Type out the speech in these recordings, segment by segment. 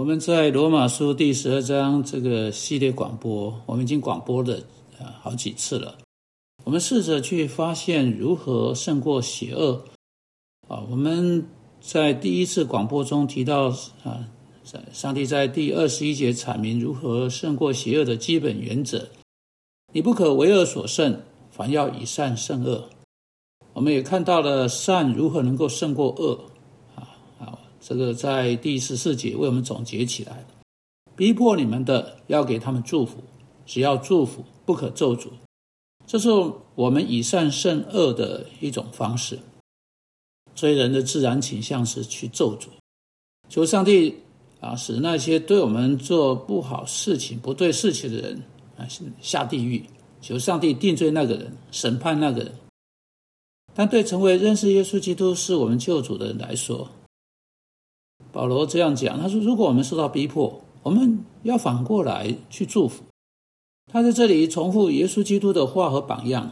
我们在罗马书第十二章这个系列广播，我们已经广播了啊好几次了。我们试着去发现如何胜过邪恶啊。我们在第一次广播中提到啊，在上帝在第二十一节阐明如何胜过邪恶的基本原则：你不可为恶所胜，反要以善胜恶。我们也看到了善如何能够胜过恶。这个在第十四节为我们总结起来：逼迫你们的要给他们祝福，只要祝福，不可咒诅。这是我们以善胜恶的一种方式。所以人的自然倾向是去咒诅，求上帝啊，使那些对我们做不好事情、不对事情的人啊下地狱，求上帝定罪那个人，审判那个人。但对成为认识耶稣基督是我们救主的人来说，保罗这样讲，他说：“如果我们受到逼迫，我们要反过来去祝福。”他在这里重复耶稣基督的话和榜样，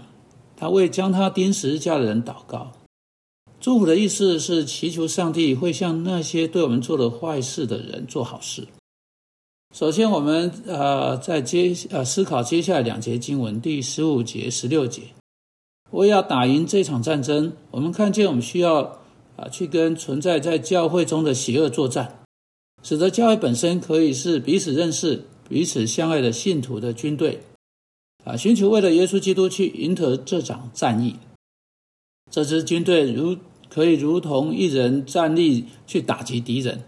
他为将他钉十字架的人祷告。祝福的意思是祈求上帝会向那些对我们做了坏事的人做好事。首先，我们呃在接呃思考接下来两节经文，第十五节、十六节。为要打赢这场战争，我们看见我们需要。啊，去跟存在在教会中的邪恶作战，使得教会本身可以是彼此认识、彼此相爱的信徒的军队。啊，寻求为了耶稣基督去赢得这场战役。这支军队如可以如同一人站立去打击敌人，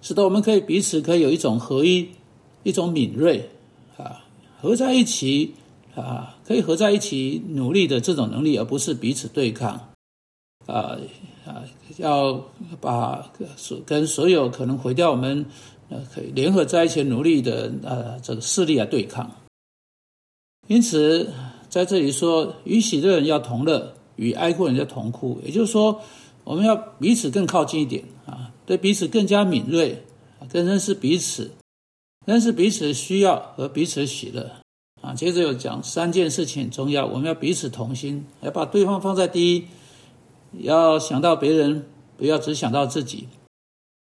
使得我们可以彼此可以有一种合一、一种敏锐啊，合在一起啊，可以合在一起努力的这种能力，而不是彼此对抗。啊啊！要把所跟所有可能毁掉我们呃可以联合在一起努力的呃这个势力来对抗。因此，在这里说，与喜乐人要同乐，与哀哭人要同哭。也就是说，我们要彼此更靠近一点啊，对彼此更加敏锐，更认识彼此，认识彼此的需要和彼此的喜乐啊。接着又讲三件事情很重要，我们要彼此同心，要把对方放在第一。要想到别人，不要只想到自己；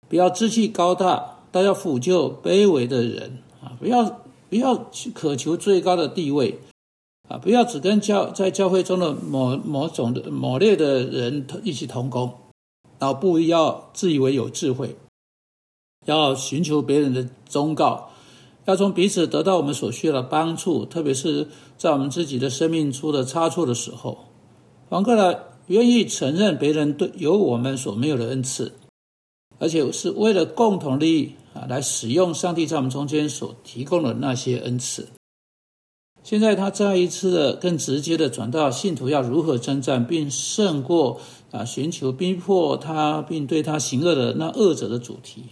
不要志气高大，但要抚救卑微的人啊！不要不要去渴求最高的地位啊！不要只跟教在教会中的某某种的某类的人一起同工，然后不要自以为有智慧，要寻求别人的忠告，要从彼此得到我们所需要的帮助，特别是在我们自己的生命出了差错的时候，反过来。愿意承认别人对有我们所没有的恩赐，而且是为了共同利益啊，来使用上帝在我们中间所提供的那些恩赐。现在他再一次的更直接的转到信徒要如何征战，并胜过啊，寻求逼迫他并对他行恶的那恶者的主题。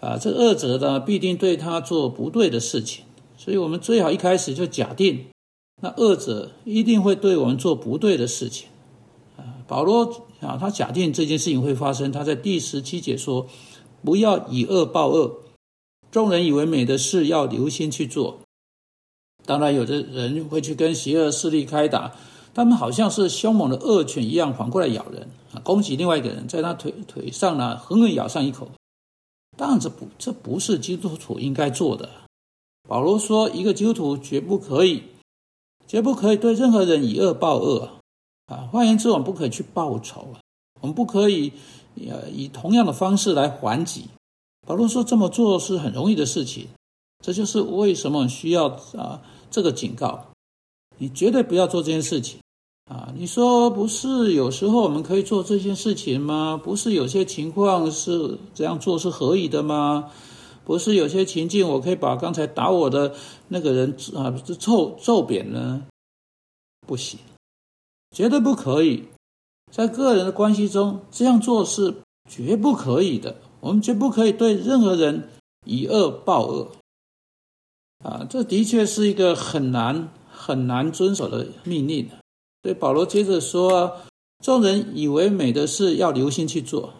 啊，这恶者呢必定对他做不对的事情，所以我们最好一开始就假定。那恶者一定会对我们做不对的事情，保罗啊，他假定这件事情会发生。他在第十七节说：“不要以恶报恶，众人以为美的事要留心去做。”当然，有的人会去跟邪恶势力开打，他们好像是凶猛的恶犬一样，反过来咬人啊，攻击另外一个人，在他腿腿上呢狠狠咬上一口。当然，这不这不是基督徒应该做的。保罗说：“一个基督徒绝不可以。”绝不可以对任何人以恶报恶啊！换言之，我们不可以去报仇啊！我们不可以呃以同样的方式来还击。保罗说这么做是很容易的事情，这就是为什么需要啊这个警告。你绝对不要做这件事情啊！你说不是？有时候我们可以做这件事情吗？不是有些情况是这样做是可以的吗？不是有些情境，我可以把刚才打我的那个人啊揍揍扁呢？不行，绝对不可以。在个人的关系中，这样做是绝不可以的。我们绝不可以对任何人以恶报恶。啊，这的确是一个很难很难遵守的命令。所以保罗接着说：“众人以为美的事，要留心去做。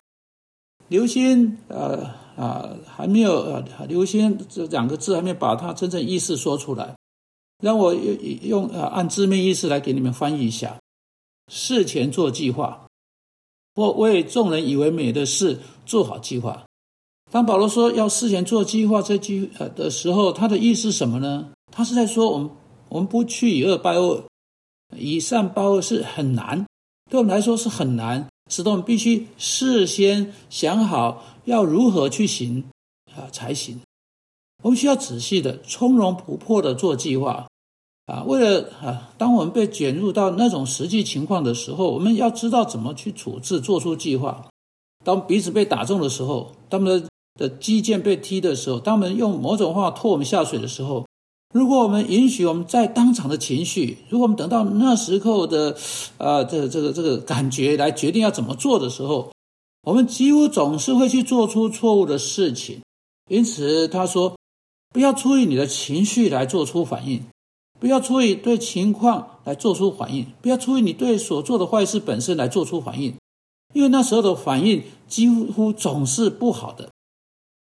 留心，呃。”啊，还没有呃，留心这两个字，还没有把它真正意思说出来。让我用用啊，按字面意思来给你们翻译一下：事前做计划，或为众人以为美的事做好计划。当保罗说要事前做计划这句呃的时候，他的意思是什么呢？他是在说我们我们不去以恶报恶，以善报恶是很难，对我们来说是很难，使得我们必须事先想好要如何去行啊才行。我们需要仔细的、从容不迫的做计划啊。为了啊，当我们被卷入到那种实际情况的时候，我们要知道怎么去处置，做出计划。当鼻子被打中的时候，他们的的肌腱被踢的时候，当我们用某种话拖我们下水的时候，如果我们允许我们在当场的情绪，如果我们等到那时候的，呃，这个这个这个感觉来决定要怎么做的时候，我们几乎总是会去做出错误的事情。因此，他说，不要出于你的情绪来做出反应，不要出于对情况来做出反应，不要出于你对所做的坏事本身来做出反应，因为那时候的反应几乎总是不好的。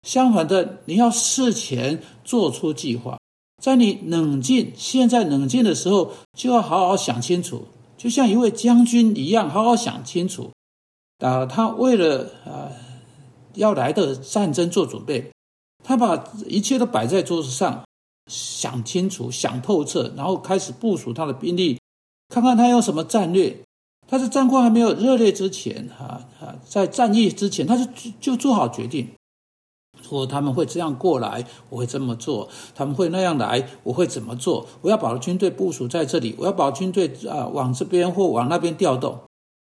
相反的，你要事前做出计划，在你冷静、现在冷静的时候，就要好好想清楚，就像一位将军一样，好好想清楚。啊，他为了啊要来的战争做准备，他把一切都摆在桌子上，想清楚、想透彻，然后开始部署他的兵力，看看他用什么战略。他在战况还没有热烈之前，啊啊，在战役之前，他就就做好决定。说他们会这样过来，我会这么做；他们会那样来，我会怎么做？我要把军队部署在这里，我要把军队啊往这边或往那边调动。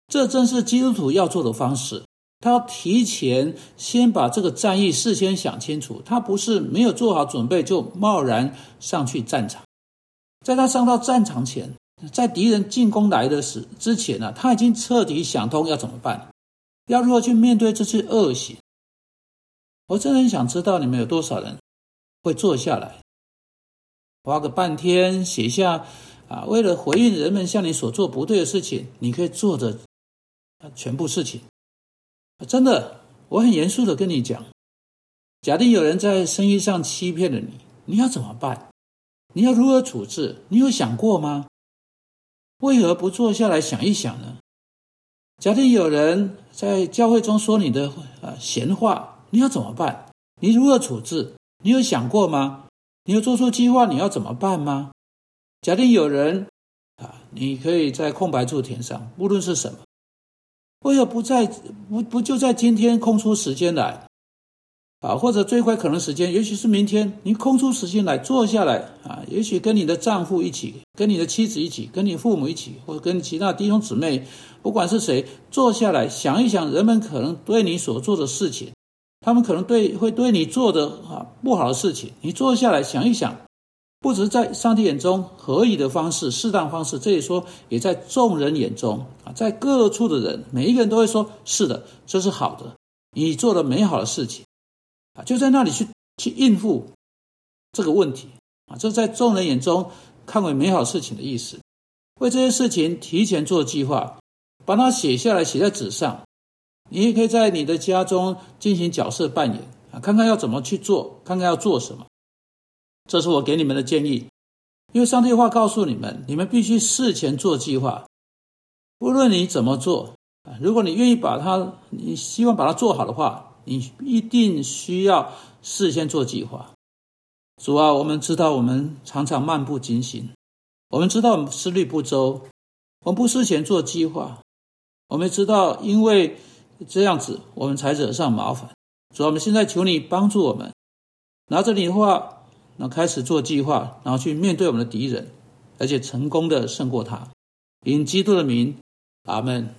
这正是基督徒要做的方式。他提前先把这个战役事先想清楚，他不是没有做好准备就贸然上去战场。在他上到战场前，在敌人进攻来的时之前呢，他已经彻底想通要怎么办，要如何去面对这次恶行。我真的很想知道你们有多少人会坐下来，花个半天写下啊，为了回应人们向你所做不对的事情，你可以做的全部事情。真的，我很严肃的跟你讲，假定有人在生意上欺骗了你，你要怎么办？你要如何处置？你有想过吗？为何不坐下来想一想呢？假定有人在教会中说你的啊闲话。你要怎么办？你如何处置？你有想过吗？你有做出计划？你要怎么办吗？假定有人啊，你可以在空白处填上，无论是什么。为何不在不不就在今天空出时间来啊？或者最快可能时间，也许是明天，你空出时间来坐下来啊？也许跟你的丈夫一起，跟你的妻子一起，跟你父母一起，或者跟其他弟兄姊妹，不管是谁，坐下来想一想，人们可能对你所做的事情。他们可能对会对你做的啊不好的事情，你坐下来想一想，不只是在上帝眼中合宜的方式、适当方式，这也说也在众人眼中啊，在各处的人，每一个人都会说：是的，这是好的，你做了美好的事情啊，就在那里去去应付这个问题啊，这在众人眼中看为美好事情的意思。为这些事情提前做计划，把它写下来，写在纸上。你也可以在你的家中进行角色扮演啊，看看要怎么去做，看看要做什么。这是我给你们的建议，因为上帝话告诉你们，你们必须事前做计划。无论你怎么做，如果你愿意把它，你希望把它做好的话，你一定需要事先做计划。主啊，我们知道我们常常漫不经心，我们知道我们思虑不周，我们不事前做计划，我们知道因为。这样子，我们才惹上麻烦。主啊，我们现在求你帮助我们，拿着你的话，那开始做计划，然后去面对我们的敌人，而且成功的胜过他。因基督的名，阿门。